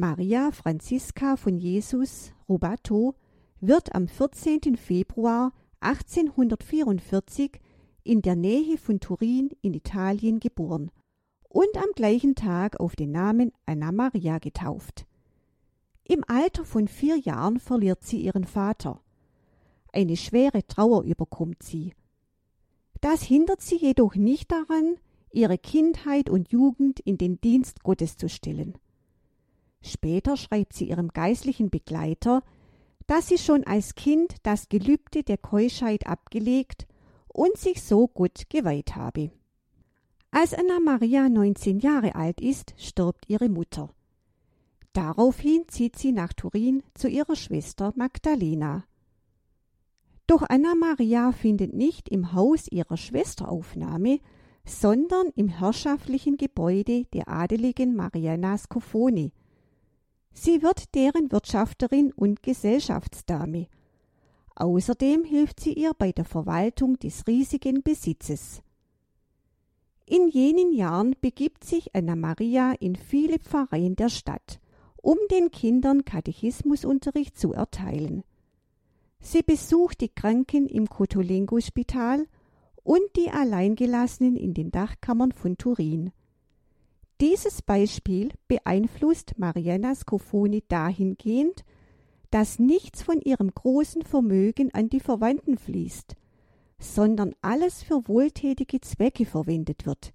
Maria Franziska von Jesus Rubato wird am 14. Februar 1844 in der Nähe von Turin in Italien geboren und am gleichen Tag auf den Namen Anna Maria getauft. Im Alter von vier Jahren verliert sie ihren Vater. Eine schwere Trauer überkommt sie. Das hindert sie jedoch nicht daran, ihre Kindheit und Jugend in den Dienst Gottes zu stellen. Später schreibt sie ihrem geistlichen Begleiter, dass sie schon als Kind das Gelübde der Keuschheit abgelegt und sich so Gott geweiht habe. Als Anna Maria 19 Jahre alt ist, stirbt ihre Mutter. Daraufhin zieht sie nach Turin zu ihrer Schwester Magdalena. Doch Anna Maria findet nicht im Haus ihrer Schwester Aufnahme, sondern im herrschaftlichen Gebäude der adeligen Mariana Scofoni. Sie wird deren Wirtschafterin und Gesellschaftsdame. Außerdem hilft sie ihr bei der Verwaltung des riesigen Besitzes. In jenen Jahren begibt sich Anna Maria in viele Pfarreien der Stadt, um den Kindern Katechismusunterricht zu erteilen. Sie besucht die Kranken im Cotolengo-Spital und die Alleingelassenen in den Dachkammern von Turin. Dieses Beispiel beeinflusst Mariana Scofoni dahingehend, dass nichts von ihrem großen Vermögen an die Verwandten fließt, sondern alles für wohltätige Zwecke verwendet wird,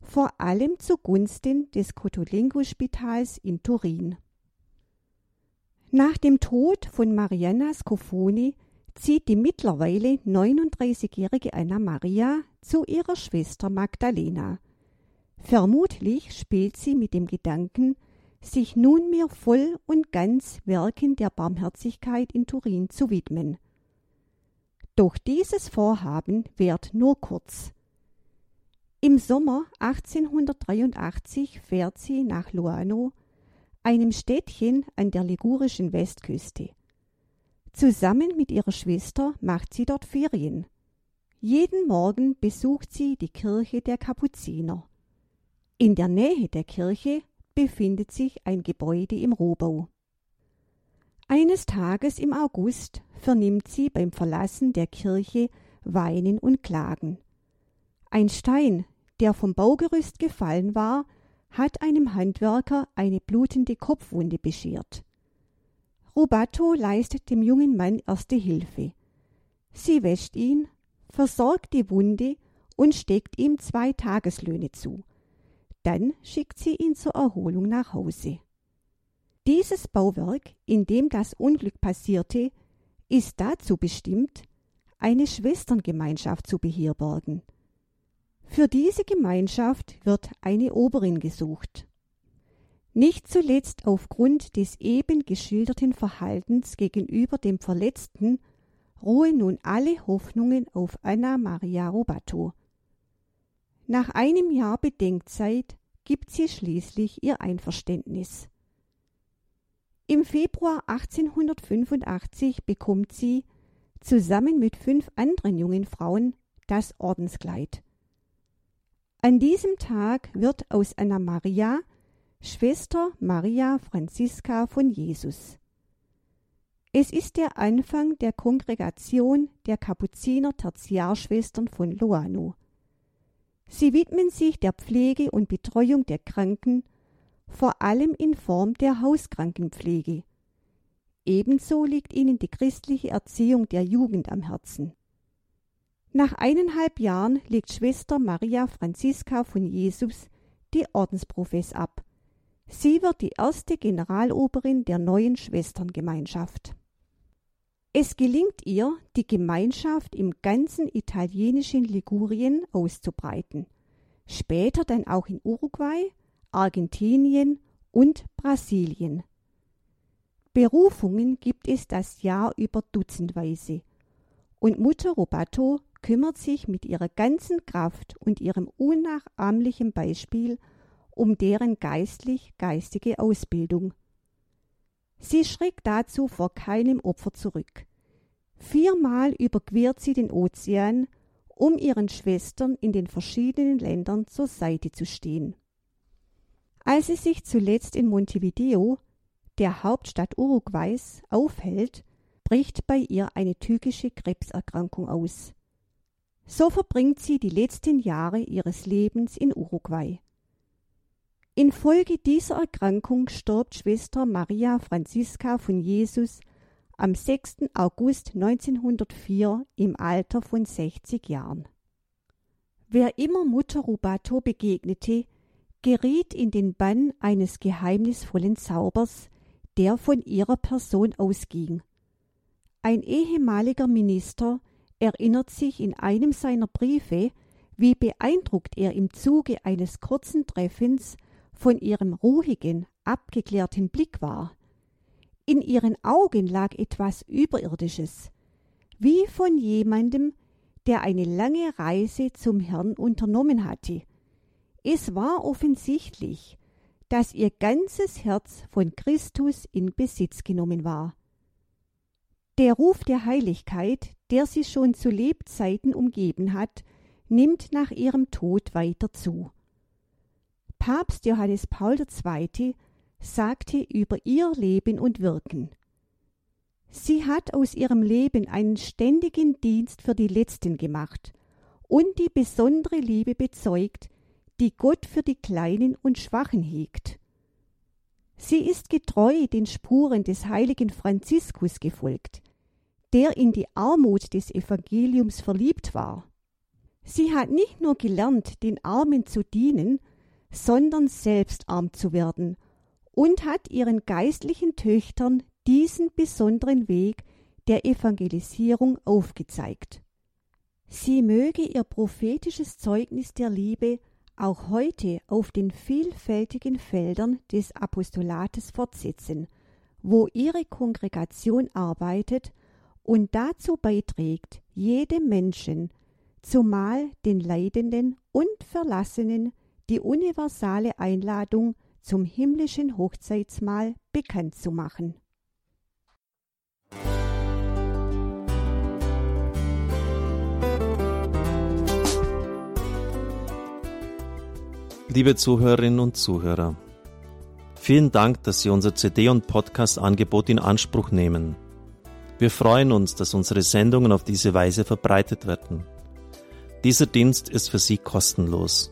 vor allem zugunsten des Cotolengo-Spitals in Turin. Nach dem Tod von Mariana Scofoni zieht die mittlerweile 39-jährige Anna Maria zu ihrer Schwester Magdalena. Vermutlich spielt sie mit dem Gedanken, sich nunmehr voll und ganz Werken der Barmherzigkeit in Turin zu widmen. Doch dieses Vorhaben währt nur kurz. Im Sommer 1883 fährt sie nach Luano, einem Städtchen an der ligurischen Westküste. Zusammen mit ihrer Schwester macht sie dort Ferien. Jeden Morgen besucht sie die Kirche der Kapuziner. In der Nähe der Kirche befindet sich ein Gebäude im Rohbau. Eines Tages im August vernimmt sie beim Verlassen der Kirche Weinen und Klagen. Ein Stein, der vom Baugerüst gefallen war, hat einem Handwerker eine blutende Kopfwunde beschert. Rubato leistet dem jungen Mann erste Hilfe. Sie wäscht ihn, versorgt die Wunde und steckt ihm zwei Tageslöhne zu. Dann schickt sie ihn zur Erholung nach Hause. Dieses Bauwerk, in dem das Unglück passierte, ist dazu bestimmt, eine Schwesterngemeinschaft zu beherbergen. Für diese Gemeinschaft wird eine Oberin gesucht. Nicht zuletzt aufgrund des eben geschilderten Verhaltens gegenüber dem Verletzten ruhen nun alle Hoffnungen auf Anna Maria Robato. Nach einem Jahr Bedenkzeit gibt sie schließlich ihr Einverständnis. Im Februar 1885 bekommt sie, zusammen mit fünf anderen jungen Frauen, das Ordenskleid. An diesem Tag wird aus Anna Maria Schwester Maria Franziska von Jesus. Es ist der Anfang der Kongregation der Kapuziner Tertiarschwestern von Loano. Sie widmen sich der Pflege und Betreuung der Kranken, vor allem in Form der Hauskrankenpflege. Ebenso liegt ihnen die christliche Erziehung der Jugend am Herzen. Nach eineinhalb Jahren legt Schwester Maria Franziska von Jesus die Ordensprofess ab. Sie wird die erste Generaloberin der neuen Schwesterngemeinschaft. Es gelingt ihr, die Gemeinschaft im ganzen italienischen Ligurien auszubreiten, später dann auch in Uruguay, Argentinien und Brasilien. Berufungen gibt es das Jahr über dutzendweise, und Mutter Robato kümmert sich mit ihrer ganzen Kraft und ihrem unnachahmlichen Beispiel um deren geistlich-geistige Ausbildung. Sie schreckt dazu vor keinem Opfer zurück. Viermal überquert sie den Ozean, um ihren Schwestern in den verschiedenen Ländern zur Seite zu stehen. Als sie sich zuletzt in Montevideo, der Hauptstadt Uruguays, aufhält, bricht bei ihr eine tückische Krebserkrankung aus. So verbringt sie die letzten Jahre ihres Lebens in Uruguay. Infolge dieser Erkrankung stirbt Schwester Maria Franziska von Jesus am 6. August 1904 im Alter von 60 Jahren. Wer immer Mutter Rubato begegnete, geriet in den Bann eines geheimnisvollen Zaubers, der von ihrer Person ausging. Ein ehemaliger Minister erinnert sich in einem seiner Briefe, wie beeindruckt er im Zuge eines kurzen Treffens von ihrem ruhigen, abgeklärten Blick war. In ihren Augen lag etwas Überirdisches, wie von jemandem, der eine lange Reise zum Herrn unternommen hatte. Es war offensichtlich, dass ihr ganzes Herz von Christus in Besitz genommen war. Der Ruf der Heiligkeit, der sie schon zu Lebzeiten umgeben hat, nimmt nach ihrem Tod weiter zu. Papst Johannes Paul II. sagte über ihr Leben und Wirken Sie hat aus ihrem Leben einen ständigen Dienst für die Letzten gemacht und die besondere Liebe bezeugt, die Gott für die Kleinen und Schwachen hegt. Sie ist getreu den Spuren des heiligen Franziskus gefolgt, der in die Armut des Evangeliums verliebt war. Sie hat nicht nur gelernt, den Armen zu dienen, sondern selbst arm zu werden und hat ihren geistlichen Töchtern diesen besonderen Weg der Evangelisierung aufgezeigt. Sie möge ihr prophetisches Zeugnis der Liebe auch heute auf den vielfältigen Feldern des Apostolates fortsetzen, wo ihre Kongregation arbeitet und dazu beiträgt, jedem Menschen, zumal den Leidenden und Verlassenen, die universale Einladung zum himmlischen Hochzeitsmahl bekannt zu machen. Liebe Zuhörerinnen und Zuhörer, vielen Dank, dass Sie unser CD- und Podcast-Angebot in Anspruch nehmen. Wir freuen uns, dass unsere Sendungen auf diese Weise verbreitet werden. Dieser Dienst ist für Sie kostenlos.